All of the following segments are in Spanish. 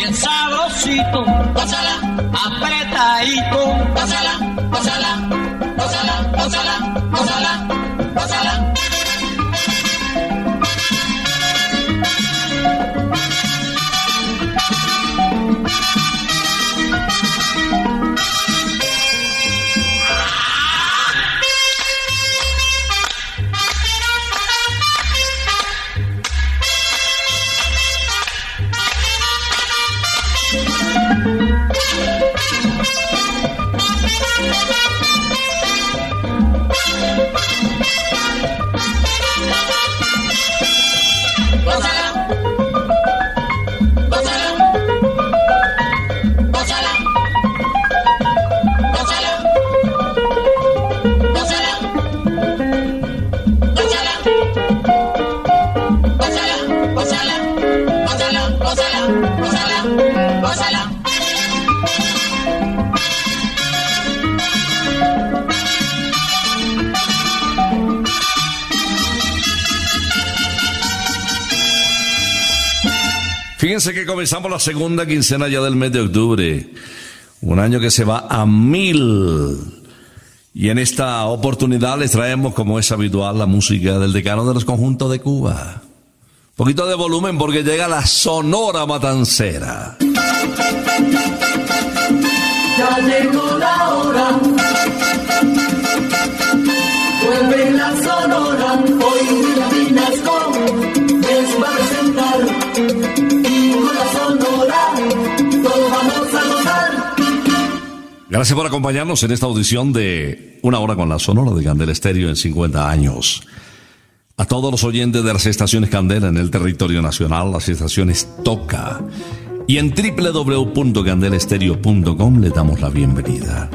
bien sabrosito, pásala, apretadito, pásala, pásala Fíjense que comenzamos la segunda quincena ya del mes de octubre. Un año que se va a mil. Y en esta oportunidad les traemos, como es habitual, la música del decano de los conjuntos de Cuba. Un poquito de volumen porque llega la sonora matancera. Ya llegó la hora. Vuelve la sonora. Gracias por acompañarnos en esta audición de Una hora con la sonora de Candela Estéreo en 50 años. A todos los oyentes de las estaciones Candela en el territorio nacional, las estaciones Toca y en www.candelestereo.com le damos la bienvenida.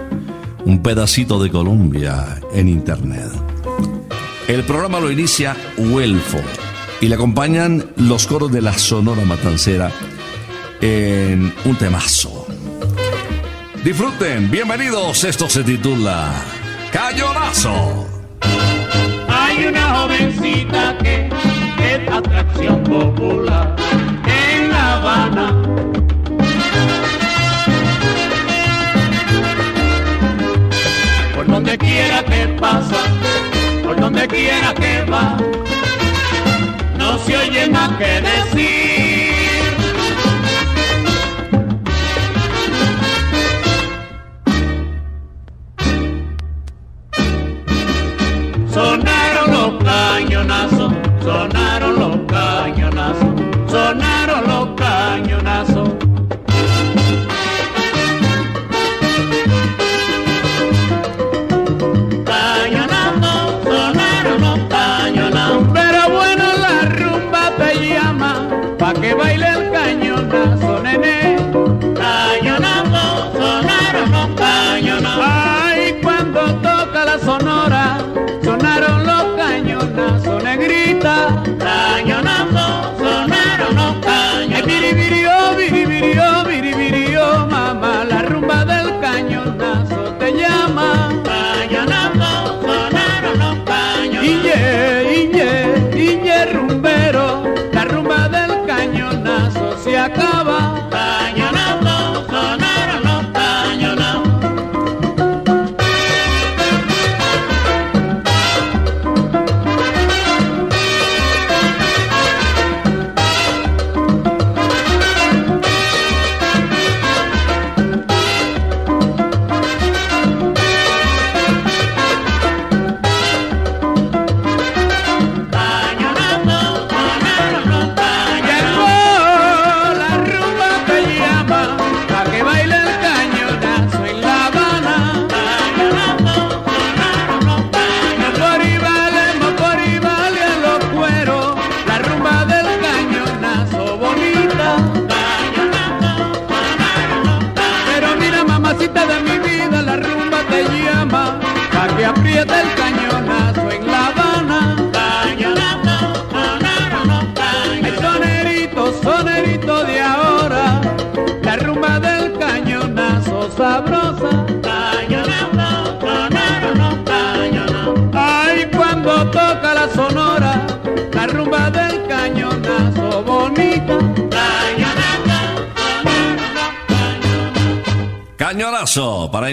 Un pedacito de Colombia en Internet. El programa lo inicia Huelfo y le acompañan los coros de la Sonora Matancera en un temazo. Disfruten, bienvenidos. Esto se titula Cayonazo. Hay una jovencita que es atracción popular en La Habana. Por donde quiera que pasa, por donde quiera que va, no se oye más que decir.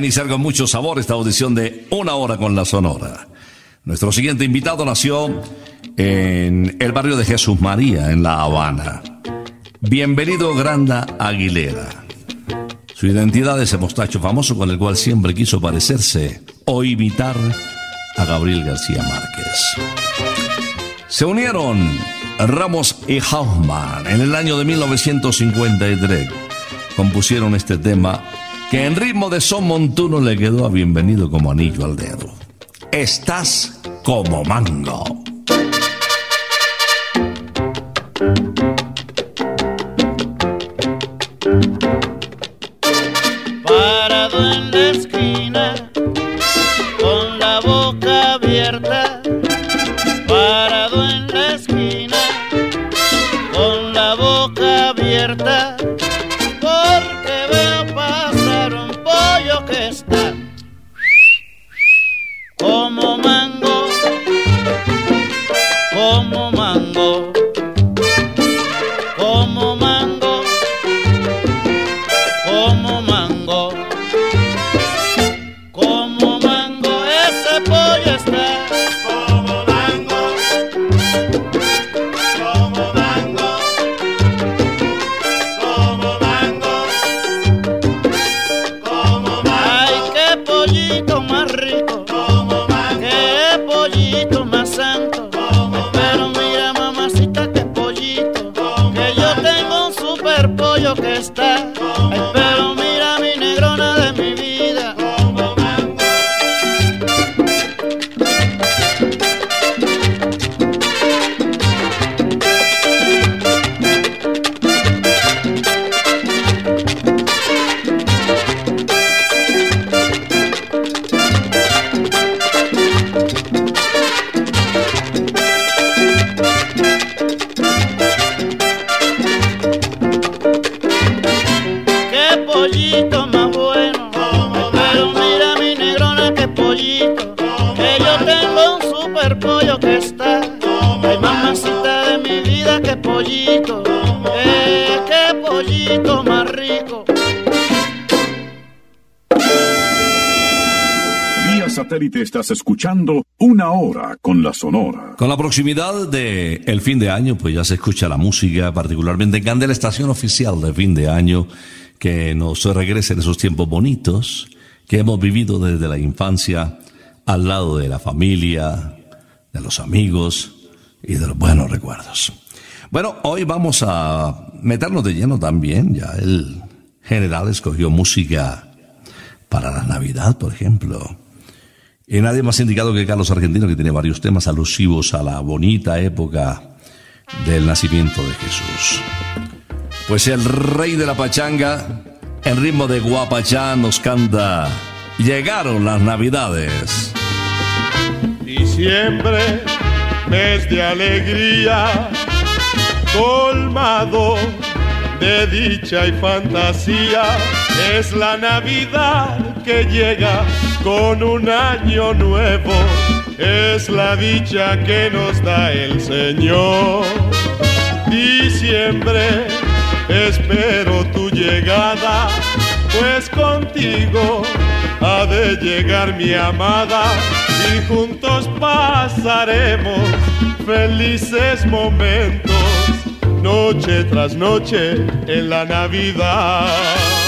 iniciar con mucho sabor esta audición de Una Hora con la Sonora. Nuestro siguiente invitado nació en el barrio de Jesús María, en La Habana. Bienvenido, Granda Aguilera. Su identidad es el mostacho famoso con el cual siempre quiso parecerse o imitar a Gabriel García Márquez. Se unieron Ramos y Hoffman en el año de 1953. Compusieron este tema que en ritmo de son montuno le quedó a bienvenido como anillo al dedo. Estás como mango. Satélite estás escuchando Una Hora con la Sonora. Con la proximidad de el fin de año, pues ya se escucha la música, particularmente en Candela, estación oficial de fin de año, que nos regresa en esos tiempos bonitos que hemos vivido desde la infancia al lado de la familia, de los amigos y de los buenos recuerdos. Bueno, hoy vamos a meternos de lleno también, ya el general escogió música para la Navidad, por ejemplo. Y nadie más indicado que Carlos Argentino, que tiene varios temas alusivos a la bonita época del nacimiento de Jesús. Pues el rey de la pachanga, en ritmo de guapachá, nos canta Llegaron las Navidades. Diciembre, mes de alegría, colmado de dicha y fantasía, es la Navidad que llega con un año nuevo, es la dicha que nos da el Señor. Diciembre, espero tu llegada, pues contigo ha de llegar mi amada y juntos pasaremos felices momentos, noche tras noche en la Navidad.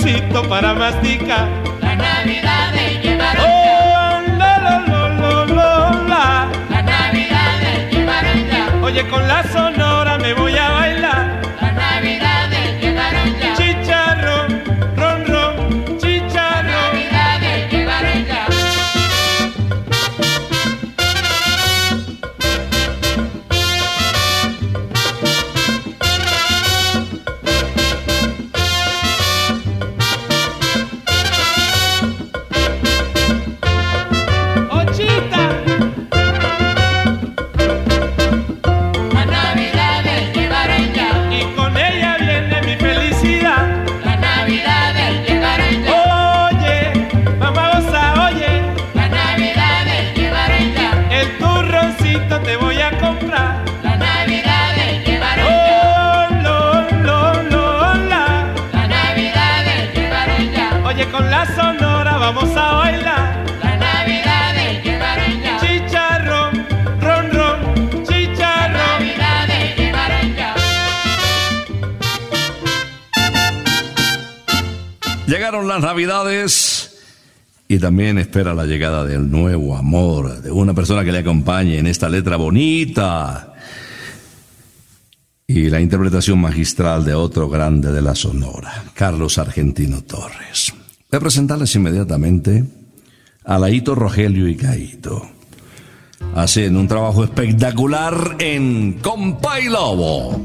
Turroncito para masticar. las navidades llegaron ya, Oh, la, la, la, la, la, la. las navidades llegaron ya, Oye, con la sonora las Navidades y también espera la llegada del nuevo amor, de una persona que le acompañe en esta letra bonita. Y la interpretación magistral de otro grande de la Sonora, Carlos Argentino Torres. Voy a presentarles inmediatamente a Laito Rogelio y Caito. Hacen un trabajo espectacular en Compay Lobo.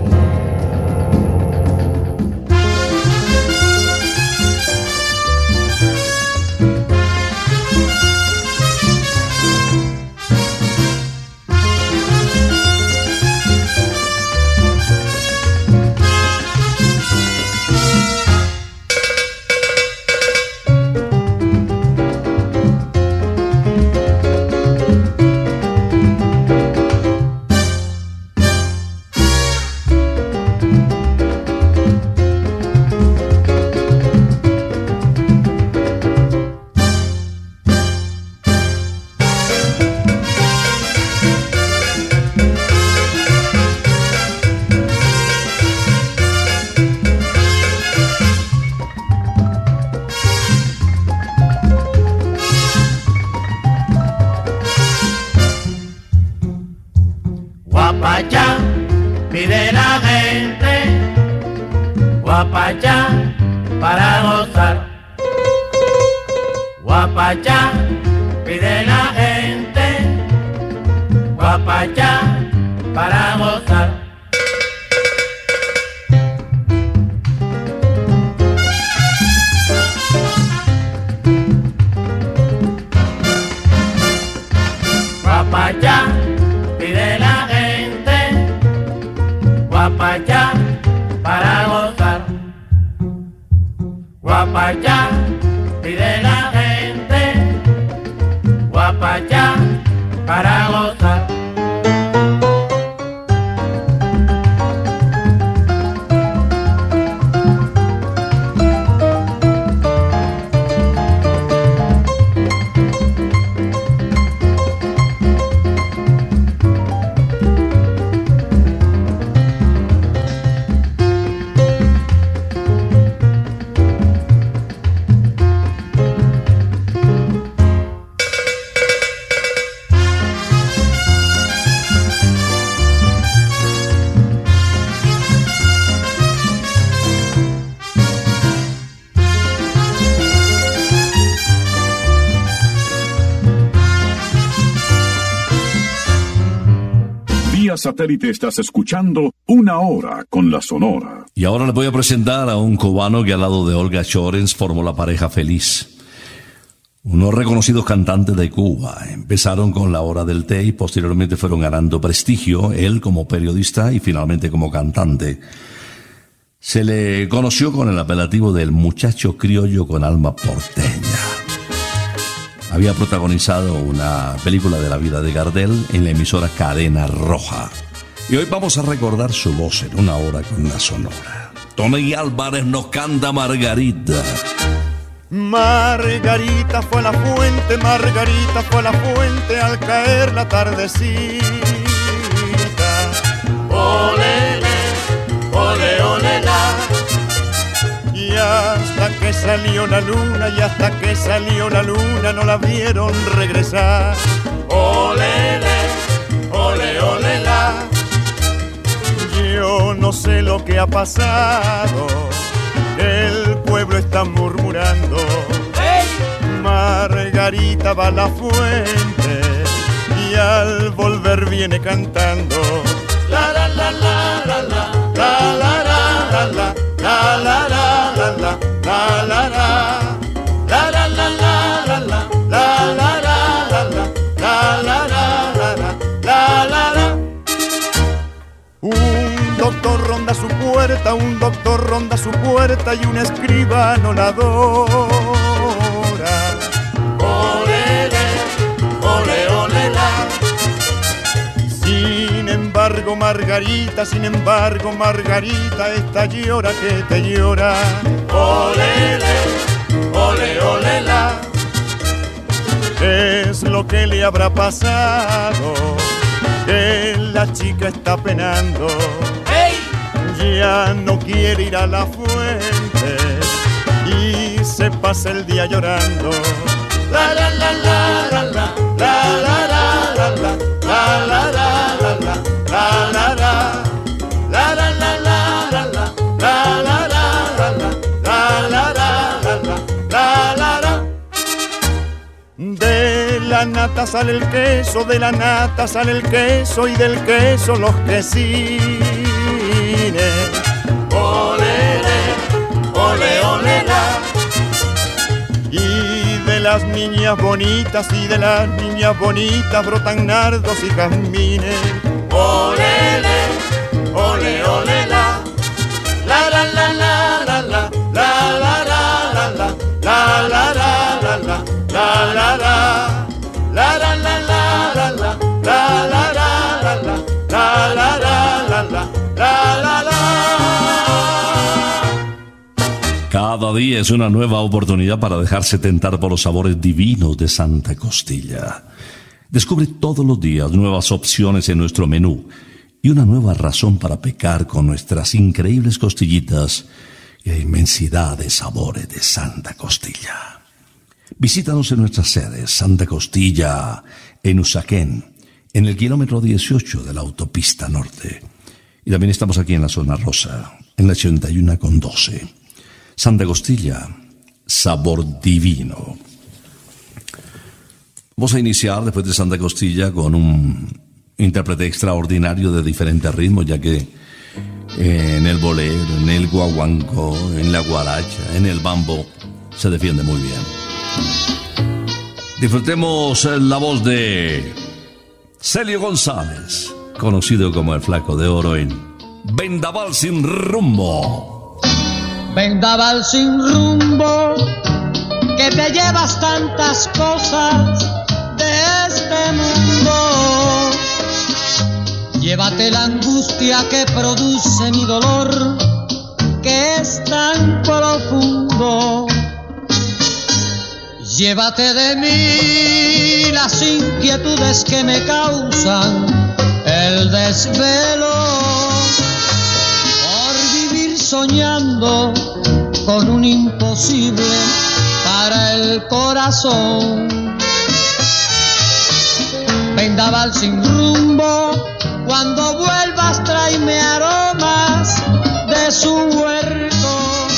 satélite estás escuchando Una Hora con la Sonora. Y ahora les voy a presentar a un cubano que al lado de Olga Chorens formó la pareja feliz. Unos reconocidos cantantes de Cuba empezaron con la hora del té y posteriormente fueron ganando prestigio, él como periodista y finalmente como cantante. Se le conoció con el apelativo del muchacho criollo con alma porteña. Había protagonizado una película de la vida de Gardel en la emisora Cadena Roja. Y hoy vamos a recordar su voz en una hora con la sonora. Tony Álvarez nos canta Margarita. Margarita fue la fuente, Margarita fue la fuente al caer la tardecita. Olele, ole, ole, la. Y hasta que salió la luna, y hasta que salió la luna no la vieron regresar. Olele, ole, ole, la. Yo no sé lo que ha pasado, el pueblo está murmurando. Margarita va a la fuente y al volver viene cantando. La, la, la, la, la, la. La, la, la, la, la. La, la, la, la, la. La, la, la. La, la, la, la, la, la. La, la, la, la, la. La, la, la, la. Un doctor ronda su puerta, un doctor ronda su puerta y un escribano la embargo, Margarita, sin embargo, Margarita, esta llora que te llora. Olele, ole, ole, la. Es lo que le habrá pasado, que la chica está penando. Ya no quiere ir a la fuente y se pasa el día llorando. La, la, la. La, la nata sale el queso, de la nata sale el queso y del queso los quesines. Olele, ole, ole, la. Y de las niñas bonitas y de las niñas bonitas brotan nardos y jazmines. Olele, ole, ole, la. La, la, la, la, la, la. La, la, la, la, la. La, la, la, la, la. La, la, Cada día es una nueva oportunidad para dejarse tentar por los sabores divinos de Santa Costilla. Descubre todos los días nuevas opciones en nuestro menú y una nueva razón para pecar con nuestras increíbles costillitas y la inmensidad de sabores de Santa Costilla. Visítanos en nuestras sedes, Santa Costilla, en Usaquén, en el kilómetro 18 de la autopista norte. Y también estamos aquí en la zona rosa, en la 81 con 12. Santa Costilla, sabor divino. Vamos a iniciar después de Santa Costilla con un intérprete extraordinario de diferentes ritmos, ya que eh, en el bolero, en el guaguanco, en la guaracha, en el bambo, se defiende muy bien. Disfrutemos eh, la voz de Celio González, conocido como el Flaco de Oro en Vendaval sin rumbo. Vendaval sin rumbo, que te llevas tantas cosas de este mundo. Llévate la angustia que produce mi dolor, que es tan profundo. Llévate de mí las inquietudes que me causan el desvelo por vivir soñando con un imposible para el corazón. Vendaval sin rumbo, cuando vuelvas tráeme aromas de su huerto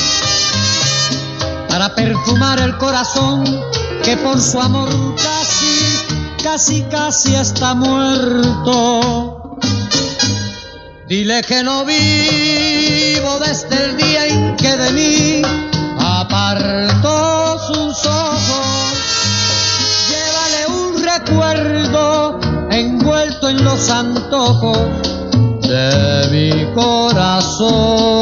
para perfumar el corazón que por su amor casi, casi, casi está muerto. Dile que no vivo desde el día en que de mí apartó sus ojos. Llévale un recuerdo envuelto en los antojos de mi corazón.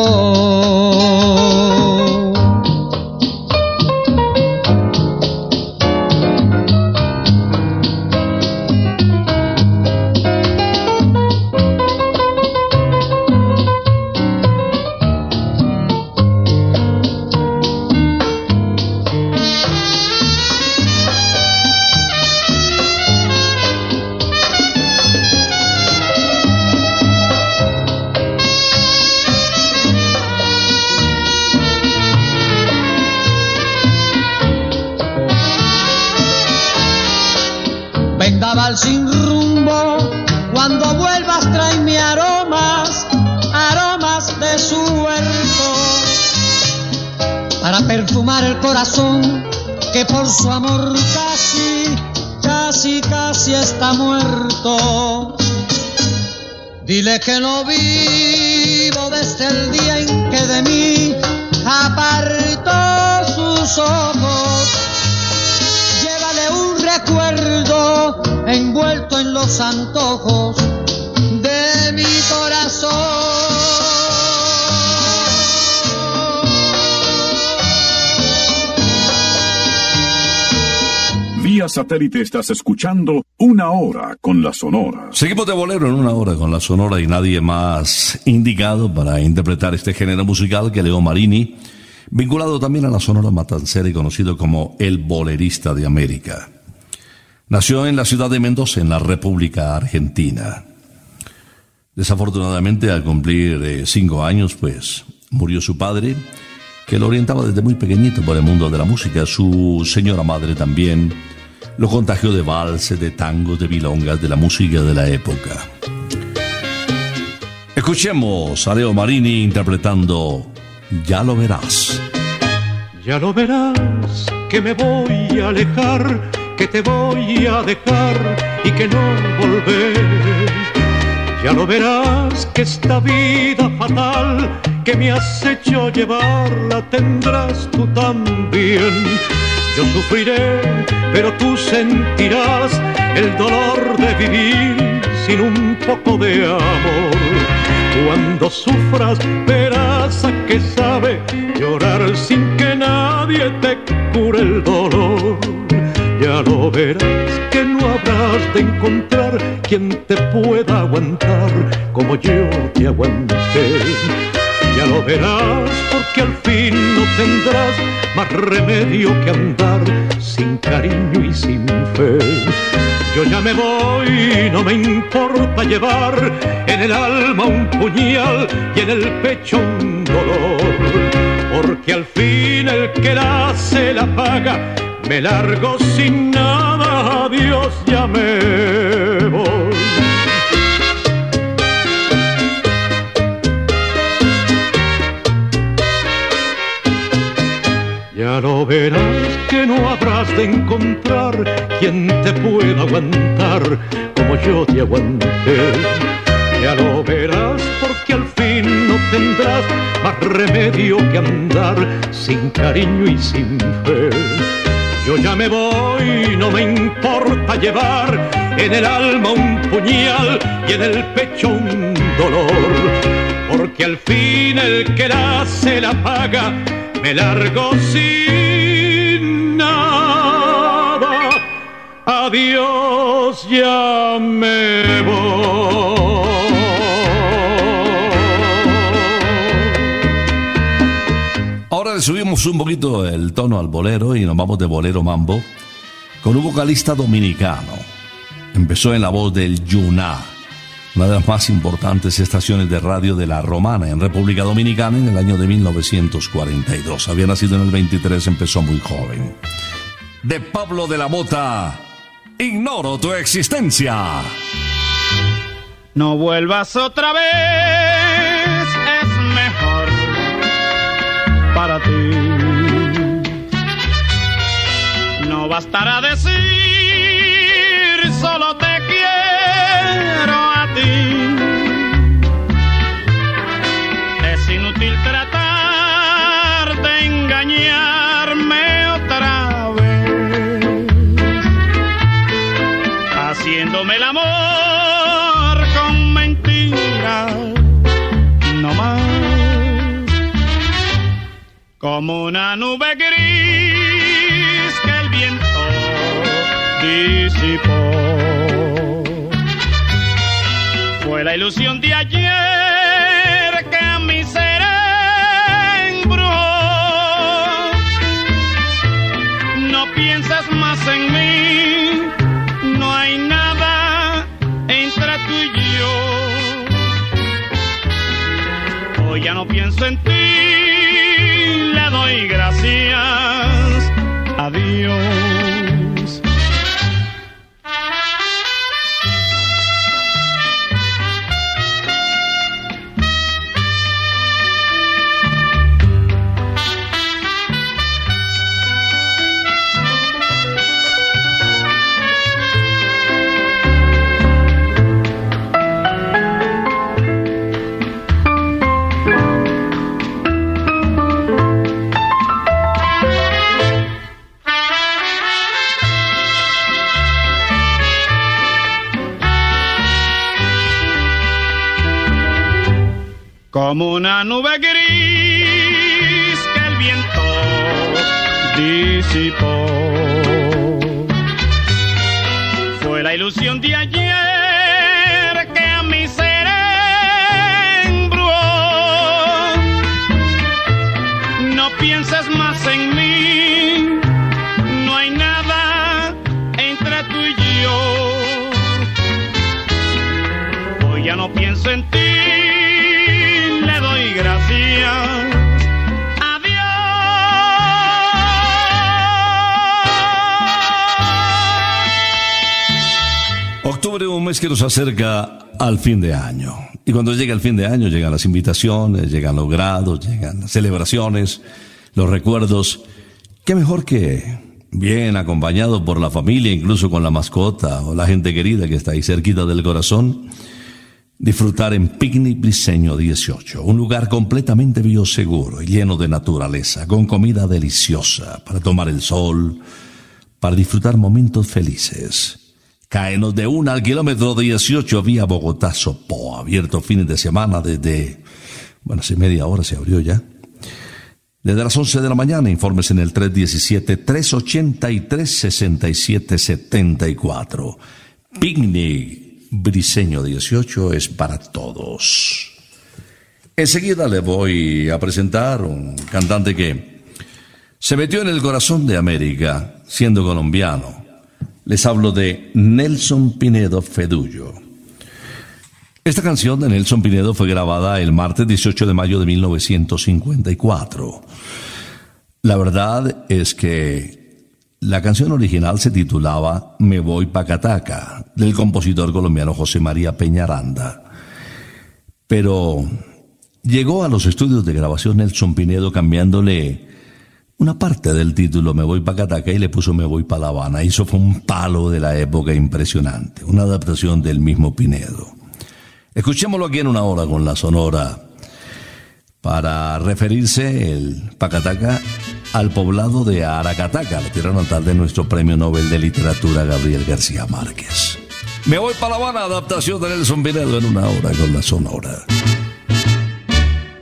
Para perfumar el corazón que por su amor casi, casi, casi está muerto. Dile que no vivo desde el día en que de mí apartó sus ojos. Llévale un recuerdo envuelto en los antojos de mi corazón. Vía satélite estás escuchando Una Hora con la Sonora. Seguimos de bolero en una hora con la Sonora y nadie más indicado para interpretar este género musical que Leo Marini, vinculado también a la Sonora Matancera y conocido como el bolerista de América. Nació en la ciudad de Mendoza, en la República Argentina. Desafortunadamente, al cumplir eh, cinco años, pues murió su padre, que lo orientaba desde muy pequeñito por el mundo de la música. Su señora madre también lo contagió de valses, de tangos, de milongas, de la música de la época. Escuchemos a Leo Marini interpretando Ya lo verás. Ya lo verás que me voy a alejar, que te voy a dejar y que no volver. Ya lo verás que esta vida fatal que me has hecho llevar la tendrás tú también. Yo sufriré, pero tú sentirás el dolor de vivir sin un poco de amor. Cuando sufras verás a qué sabe llorar sin que nadie te cure el dolor. Ya lo verás que no habrás de encontrar quien te pueda aguantar como yo te aguanté. Ya lo verás porque al fin tendrás más remedio que andar sin cariño y sin fe. Yo ya me voy, no me importa llevar en el alma un puñal y en el pecho un dolor. Porque al fin el que la hace la paga, me largo sin nada, adiós, ya me voy. Ya lo verás que no habrás de encontrar quien te pueda aguantar como yo te aguanté. Ya lo verás porque al fin no tendrás más remedio que andar sin cariño y sin fe. Yo ya me voy, no me importa llevar en el alma un puñal y en el pecho un dolor porque al fin el que la se la paga, me largo sin nada. Adiós, ya. Ahora le subimos un poquito el tono al bolero y nos vamos de bolero mambo con un vocalista dominicano. Empezó en la voz del Yuna, una de las más importantes estaciones de radio de la Romana en República Dominicana en el año de 1942. Había nacido en el 23, empezó muy joven. De Pablo de la Mota, ignoro tu existencia. No vuelvas otra vez, es mejor para ti. No bastará decir, Como una nube gris que el viento disipó. Fue la ilusión de ayer que a mi ser embrujó. No pienses más en mí, no hay nada entre tú y yo. Hoy ya no pienso en ti, que nos acerca al fin de año. Y cuando llega el fin de año llegan las invitaciones, llegan los grados, llegan las celebraciones, los recuerdos. ¿Qué mejor que bien acompañado por la familia, incluso con la mascota o la gente querida que está ahí cerquita del corazón? Disfrutar en Picnic Briseño 18, un lugar completamente bioseguro y lleno de naturaleza, con comida deliciosa para tomar el sol, para disfrutar momentos felices. Caenos de una al kilómetro 18 vía Bogotá Sopó, abierto fines de semana desde, bueno, hace media hora se abrió ya. Desde las 11 de la mañana, informes en el 317-383-6774. Picnic Briseño 18 es para todos. Enseguida le voy a presentar un cantante que se metió en el corazón de América siendo colombiano. Les hablo de Nelson Pinedo Fedullo. Esta canción de Nelson Pinedo fue grabada el martes 18 de mayo de 1954. La verdad es que la canción original se titulaba Me voy pa' Cataca, del compositor colombiano José María Peñaranda. Pero llegó a los estudios de grabación Nelson Pinedo cambiándole una parte del título Me voy pa' Cataca y le puso Me voy pa' La Habana. Eso fue un palo de la época impresionante, una adaptación del mismo Pinedo. Escuchémoslo aquí en una hora con la sonora para referirse el Pacataca al poblado de Aracataca, la tierra natal de nuestro premio Nobel de Literatura Gabriel García Márquez. Me voy para La Habana, adaptación de Nelson Pinedo en una hora con la sonora.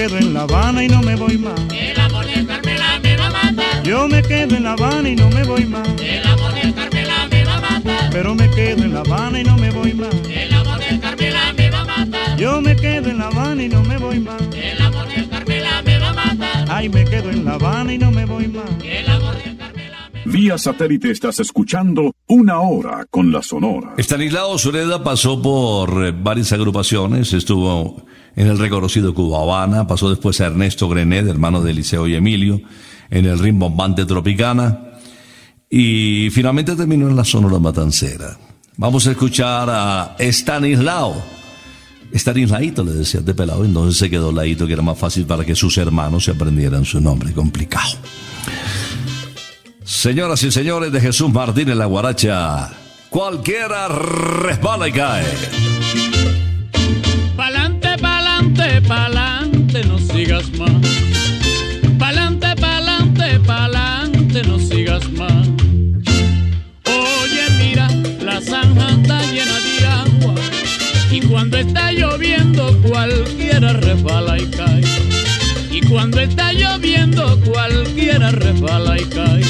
Quedo en La Habana y no me voy más. El amor del Carmela me va a matar. Yo me quedo en La Habana y no me voy más. El amor del Carmela me va a matar. Pero me quedo en La Habana y no me voy más. El amor del Carmela me va a matar. Yo me quedo en La Habana y no me voy más. El amor del Carmela me va a matar. Ay, me quedo en La Habana y no me voy más. El amor me Vía satélite estás escuchando Una Hora con la Sonora. Estanislao Sureda pasó por eh, varias agrupaciones, estuvo en el reconocido Cuba Habana, pasó después a Ernesto Grenet, hermano de Eliseo y Emilio, en el rimbombante Tropicana, y finalmente terminó en la Sonora Matancera. Vamos a escuchar a Estanislao. Estanislaito le decía de pelado, entonces se quedó Laito, que era más fácil para que sus hermanos se aprendieran su nombre complicado. Señoras y señores de Jesús Martínez La Guaracha, cualquiera resbala y cae. Sigas más. Pa'lante, pa'lante, pa'lante, no sigas más. Oye, mira, la zanja está llena de agua. Y cuando está lloviendo, cualquiera resbala y cae. Y cuando está lloviendo, cualquiera resbala y cae.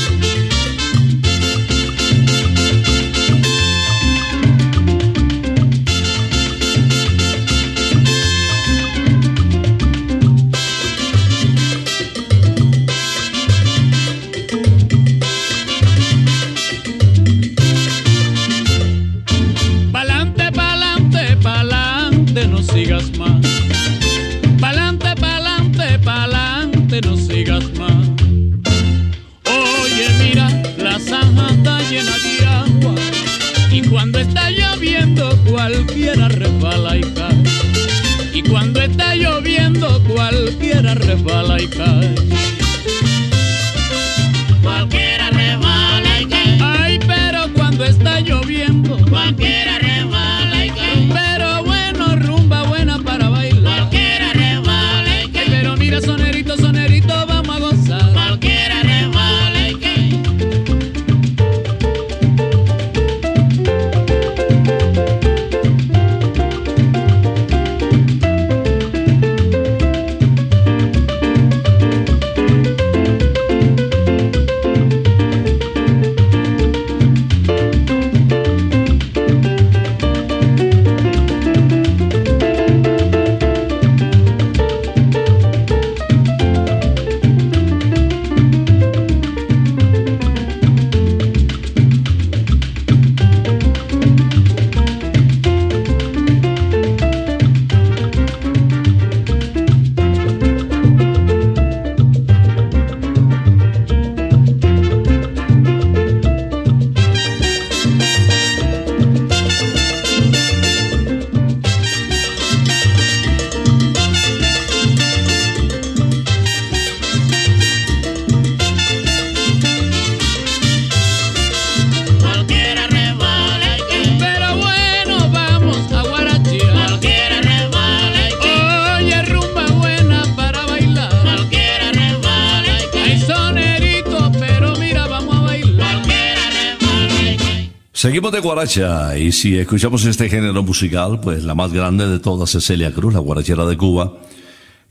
De guaracha y si escuchamos este género musical, pues la más grande de todas es Celia Cruz, la guarachera de Cuba,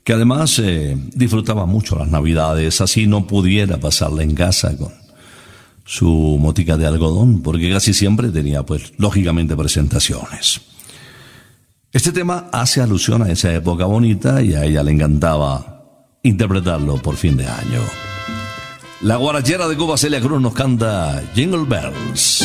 que además eh, disfrutaba mucho las navidades, así no pudiera pasarla en casa con su motica de algodón, porque casi siempre tenía pues lógicamente presentaciones. Este tema hace alusión a esa época bonita y a ella le encantaba interpretarlo por fin de año. La guarachera de Cuba Celia Cruz nos canta Jingle Bells.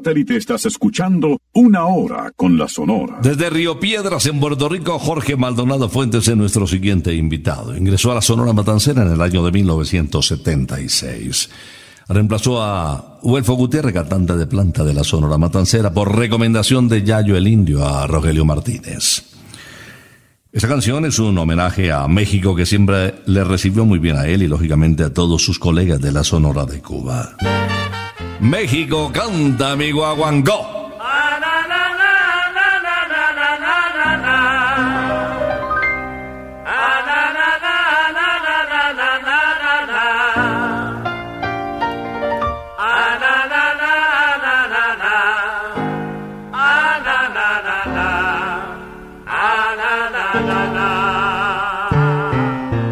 satélite estás escuchando Una Hora con la Sonora. Desde Río Piedras, en Puerto Rico, Jorge Maldonado Fuentes es nuestro siguiente invitado. Ingresó a la Sonora Matancera en el año de 1976. Reemplazó a Huelfo Gutiérrez, cantante de planta de la Sonora Matancera, por recomendación de Yayo el Indio a Rogelio Martínez. Esta canción es un homenaje a México que siempre le recibió muy bien a él y lógicamente a todos sus colegas de la Sonora de Cuba. México canta mi guaguancó.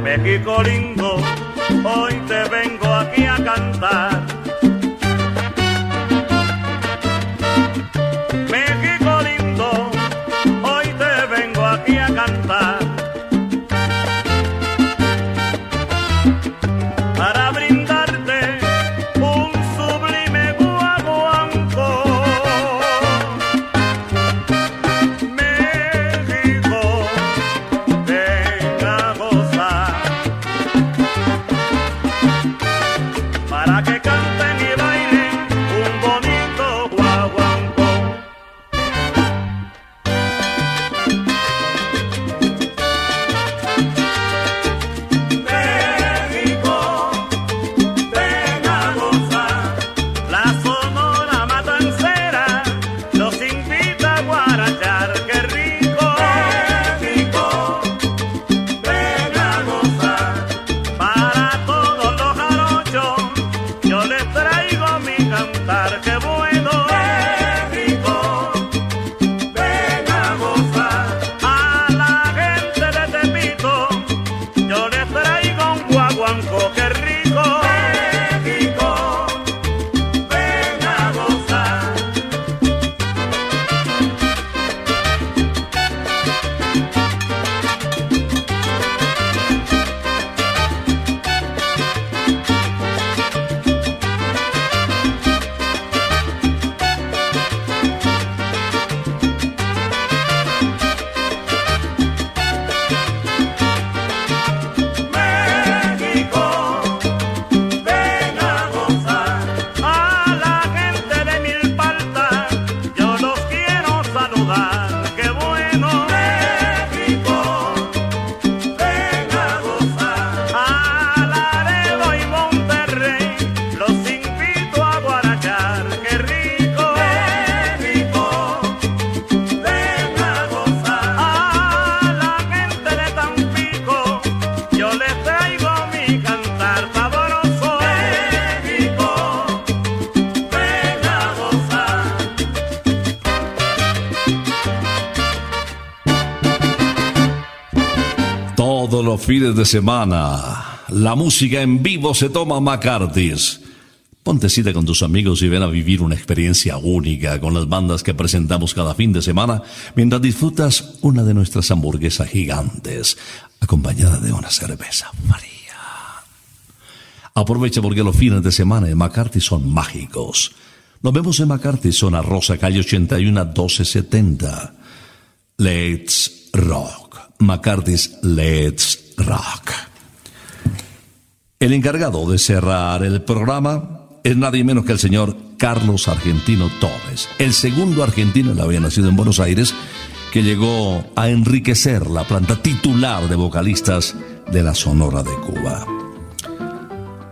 México lindo, hoy te vengo aquí a cantar. De semana. La música en vivo se toma McCarthy's. Ponte cita con tus amigos y ven a vivir una experiencia única con las bandas que presentamos cada fin de semana mientras disfrutas una de nuestras hamburguesas gigantes, acompañada de una cerveza fría. Aprovecha porque los fines de semana en McCarthy son mágicos. Nos vemos en McCarthy, zona Rosa, calle 81 1270. Let's Rock. McCarthy's Let's Rock. El encargado de cerrar el programa es nadie menos que el señor Carlos Argentino Torres, el segundo argentino, él había nacido en Buenos Aires, que llegó a enriquecer la planta titular de vocalistas de la Sonora de Cuba.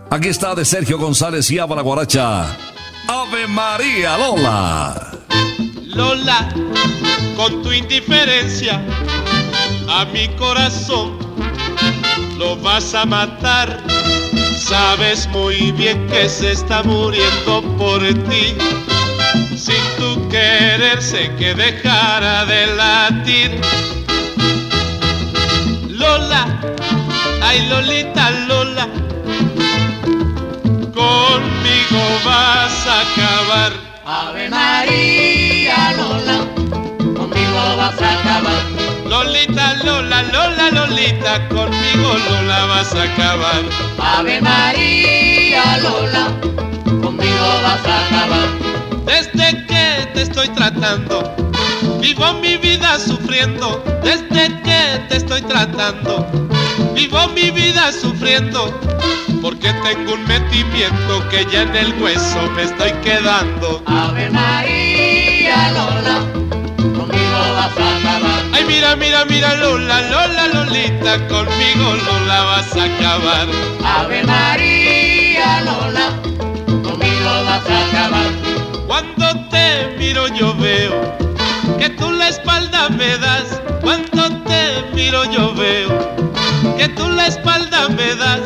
Aquí está de Sergio González y Ava Guaracha. Ave María Lola. Lola, con tu indiferencia a mi corazón lo vas a matar. Sabes muy bien que se está muriendo por ti. Sin tu querer sé que dejara de latir. Lola, ay Lolita Lola, conmigo vas a acabar. Ave María Lola, conmigo vas a acabar. Lolita, Lola, Lola, Lolita, conmigo Lola vas a acabar. Ave María Lola, conmigo vas a acabar. Desde que te estoy tratando, vivo mi vida sufriendo. Desde que te estoy tratando, vivo mi vida sufriendo. Porque tengo un metimiento que ya en el hueso me estoy quedando. Ave María Lola, Ay, mira, mira, mira, Lola, Lola, Lolita, conmigo Lola vas a acabar. Ave María Lola, conmigo vas a acabar. Cuando te miro yo veo que tú la espalda me das. Cuando te miro yo veo que tú la espalda me das.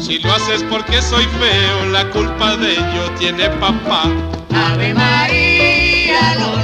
Si lo haces porque soy feo, la culpa de ello tiene papá. Ave María Lola,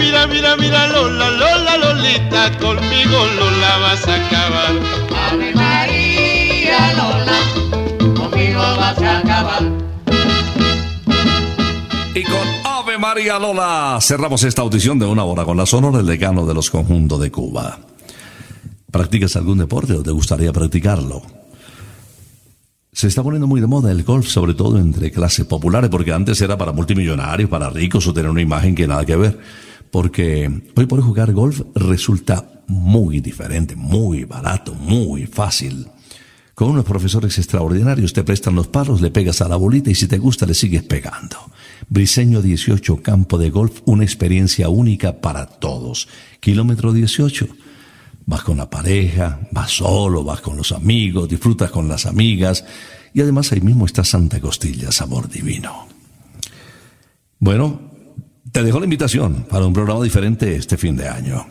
mira, mira, mira, Lola, Lola, Lolita, conmigo Lola vas a acabar. Ave María Lola, conmigo vas a acabar. Y con Ave María Lola cerramos esta audición de una hora con la sonora el decano de los conjuntos de Cuba. ¿Practicas algún deporte o te gustaría practicarlo? Se está poniendo muy de moda el golf, sobre todo entre clases populares, porque antes era para multimillonarios, para ricos o tener una imagen que nada que ver. Porque hoy por jugar golf resulta muy diferente, muy barato, muy fácil. Con unos profesores extraordinarios te prestan los palos, le pegas a la bolita y si te gusta le sigues pegando. Briseño 18, campo de golf, una experiencia única para todos. Kilómetro 18. Vas con la pareja, vas solo, vas con los amigos, disfrutas con las amigas y además ahí mismo está Santa Costilla, sabor divino. Bueno, te dejo la invitación para un programa diferente este fin de año.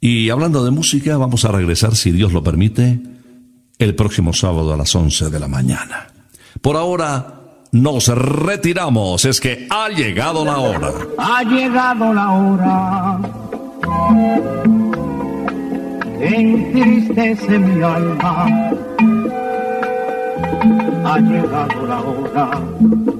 Y hablando de música, vamos a regresar, si Dios lo permite, el próximo sábado a las 11 de la mañana. Por ahora, nos retiramos, es que ha llegado la hora. Ha llegado la hora entristece mi alma. Ha llegado la hora